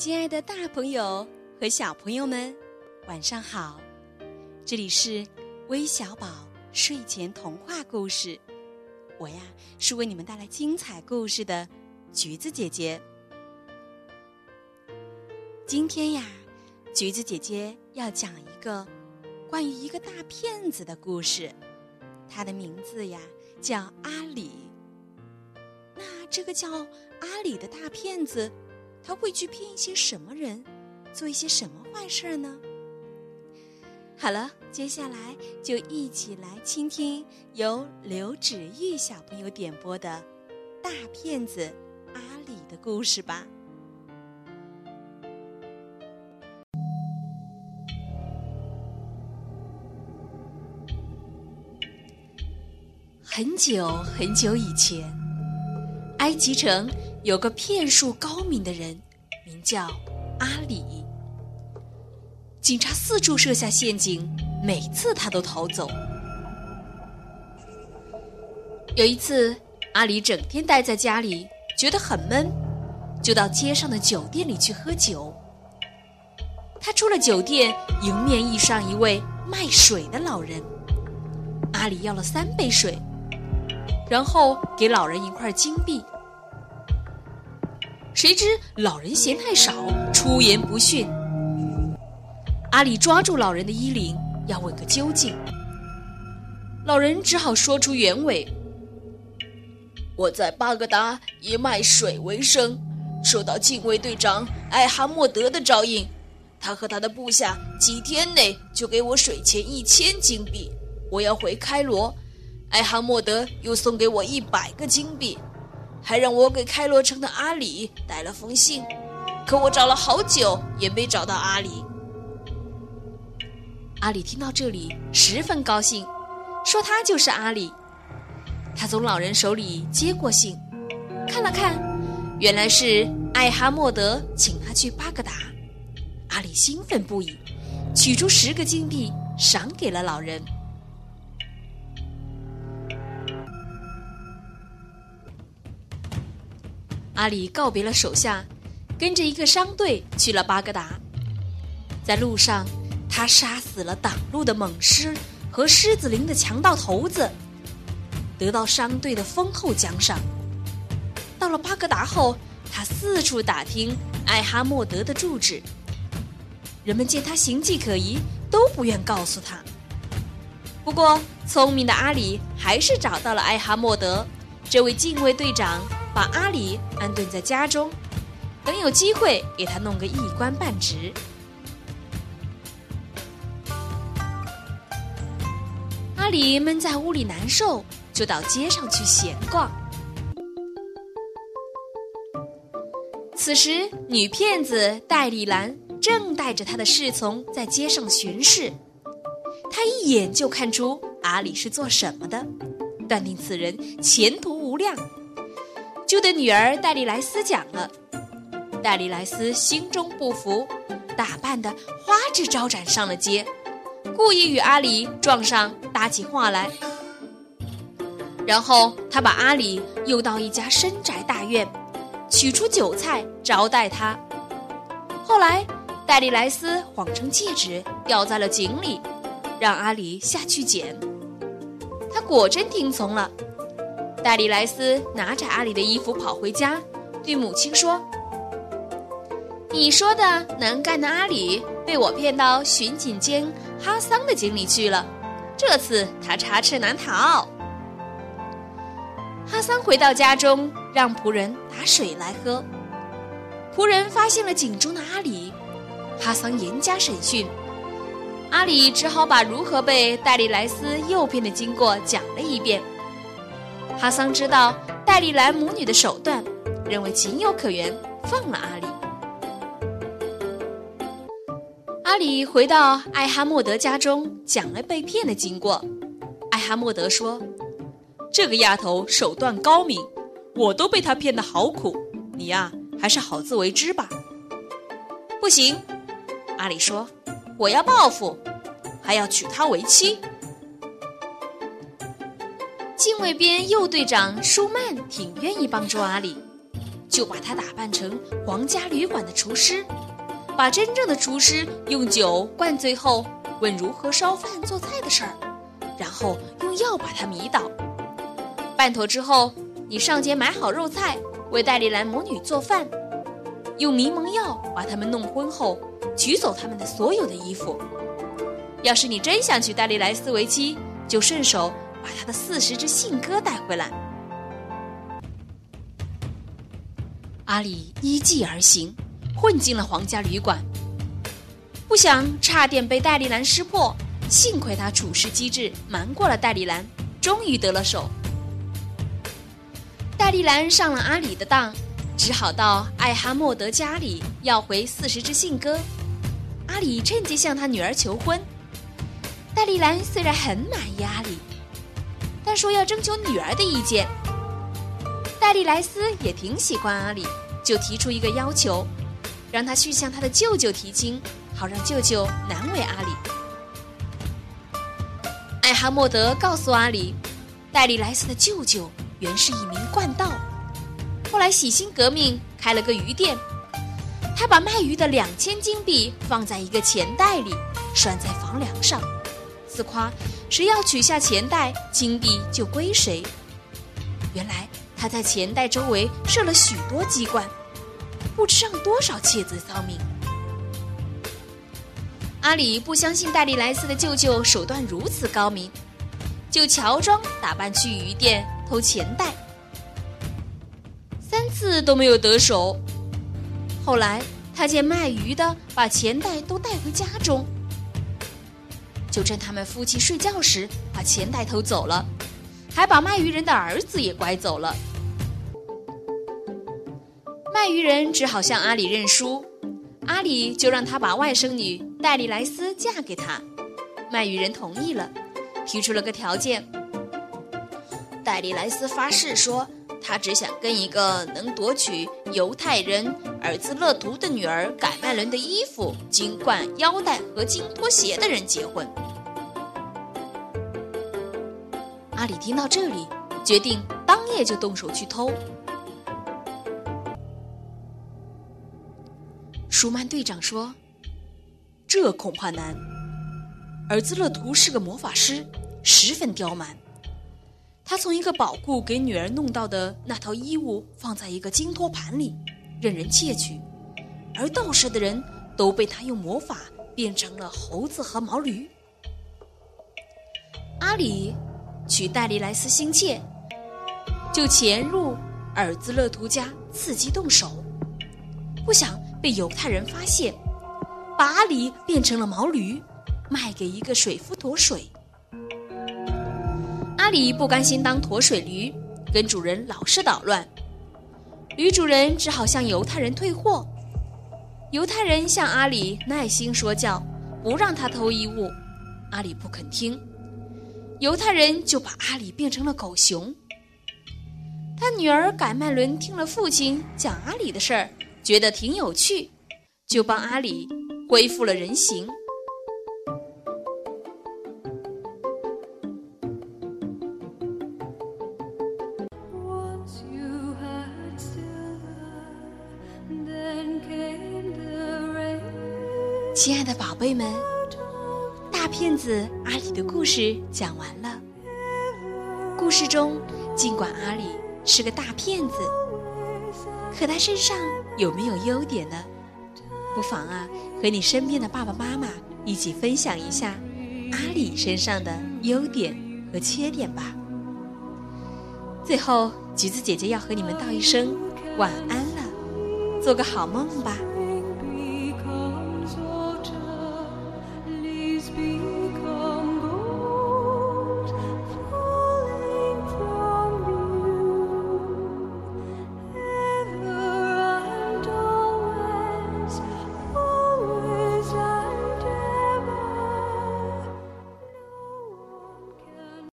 亲爱的，大朋友和小朋友们，晚上好！这里是微小宝睡前童话故事，我呀是为你们带来精彩故事的橘子姐姐。今天呀，橘子姐姐要讲一个关于一个大骗子的故事，他的名字呀叫阿里。那这个叫阿里的大骗子。他会去骗一些什么人，做一些什么坏事呢？好了，接下来就一起来倾听由刘芷玉小朋友点播的《大骗子阿里》的故事吧。很久很久以前，埃及城。有个骗术高明的人，名叫阿里。警察四处设下陷阱，每次他都逃走。有一次，阿里整天待在家里，觉得很闷，就到街上的酒店里去喝酒。他出了酒店，迎面遇上一位卖水的老人。阿里要了三杯水，然后给老人一块金币。谁知老人嫌太少，出言不逊。阿里抓住老人的衣领，要问个究竟。老人只好说出原委：“我在巴格达以卖水为生，受到禁卫队长艾哈默德的招应，他和他的部下几天内就给我水钱一千金币。我要回开罗，艾哈默德又送给我一百个金币。”还让我给开罗城的阿里带了封信，可我找了好久也没找到阿里。阿里听到这里十分高兴，说他就是阿里。他从老人手里接过信，看了看，原来是艾哈默德请他去巴格达。阿里兴奋不已，取出十个金币赏给了老人。阿里告别了手下，跟着一个商队去了巴格达。在路上，他杀死了挡路的猛狮和狮子林的强盗头子，得到商队的丰厚奖赏。到了巴格达后，他四处打听艾哈默德的住址。人们见他形迹可疑，都不愿告诉他。不过，聪明的阿里还是找到了艾哈默德这位禁卫队长。把阿里安顿在家中，等有机会给他弄个一官半职。阿里闷在屋里难受，就到街上去闲逛。此时，女骗子戴丽兰正带着她的侍从在街上巡视，她一眼就看出阿里是做什么的，断定此人前途无量。就对女儿戴丽莱斯讲了，戴丽莱斯心中不服，打扮的花枝招展上了街，故意与阿里撞上搭起话来。然后他把阿里诱到一家深宅大院，取出酒菜招待他。后来戴丽莱斯谎称戒指掉在了井里，让阿里下去捡，他果真听从了。戴丽莱斯拿着阿里的衣服跑回家，对母亲说：“你说的能干的阿里被我骗到巡警监哈桑的井里去了，这次他插翅难逃。”哈桑回到家中，让仆人打水来喝。仆人发现了井中的阿里，哈桑严加审讯，阿里只好把如何被戴丽莱斯诱骗的经过讲了一遍。哈桑知道戴丽兰母女的手段，认为情有可原，放了阿里。阿里回到艾哈默德家中，讲了被骗的经过。艾哈默德说：“这个丫头手段高明，我都被她骗得好苦。你呀，还是好自为之吧。”不行，阿里说：“我要报复，还要娶她为妻。”禁卫边右队长舒曼挺愿意帮助阿里，就把他打扮成皇家旅馆的厨师，把真正的厨师用酒灌醉后，问如何烧饭做菜的事儿，然后用药把他迷倒。办妥之后，你上街买好肉菜，为戴丽兰母女做饭，用迷蒙药把他们弄昏后，取走他们的所有的衣服。要是你真想娶戴丽莱斯为妻，就顺手把他的四十只信鸽带回来。阿里依计而行，混进了皇家旅馆。不想差点被戴丽兰识破，幸亏他处事机智，瞒过了戴丽兰，终于得了手。戴丽兰上了阿里的当，只好到艾哈默德家里要回四十只信鸽。阿里趁机向他女儿求婚。戴丽兰虽然很满意阿里，但说要征求女儿的意见。戴利莱斯也挺喜欢阿里，就提出一个要求，让他去向他的舅舅提亲，好让舅舅难为阿里。艾哈默德告诉阿里，戴利莱斯的舅舅原是一名惯盗，后来洗心革命开了个鱼店。他把卖鱼的两千金币放在一个钱袋里，拴在房梁上，自夸谁要取下钱袋，金币就归谁。原来。他在钱袋周围设了许多机关，不知让多少窃贼丧命。阿里不相信戴利莱斯的舅舅手段如此高明，就乔装打扮去鱼店偷钱袋，三次都没有得手。后来他见卖鱼的把钱袋都带回家中，就趁他们夫妻睡觉时把钱袋偷走了，还把卖鱼人的儿子也拐走了。卖鱼人只好向阿里认输，阿里就让他把外甥女戴丽莱斯嫁给他。卖鱼人同意了，提出了个条件。戴丽莱斯发誓说，他只想跟一个能夺取犹太人尔兹勒图的女儿改麦伦的衣服、金冠、腰带和金拖鞋的人结婚。阿里听到这里，决定当夜就动手去偷。舒曼队长说：“这恐怕难。尔兹勒图是个魔法师，十分刁蛮。他从一个宝库给女儿弄到的那套衣物放在一个金托盘里，任人窃取。而盗舍的人都被他用魔法变成了猴子和毛驴。阿里娶戴丽莱斯心切，就潜入尔兹勒图家，伺机动手。不想。”被犹太人发现，把阿里变成了毛驴，卖给一个水夫驮水。阿里不甘心当驮水驴，跟主人老是捣乱，女主人只好向犹太人退货。犹太人向阿里耐心说教，不让他偷衣物，阿里不肯听，犹太人就把阿里变成了狗熊。他女儿改麦伦听了父亲讲阿里的事儿。觉得挺有趣，就帮阿里恢复了人形。亲爱的宝贝们，大骗子阿里的故事讲完了。故事中，尽管阿里是个大骗子。可他身上有没有优点呢？不妨啊，和你身边的爸爸妈妈一起分享一下阿里身上的优点和缺点吧。最后，橘子姐姐要和你们道一声晚安了，做个好梦吧。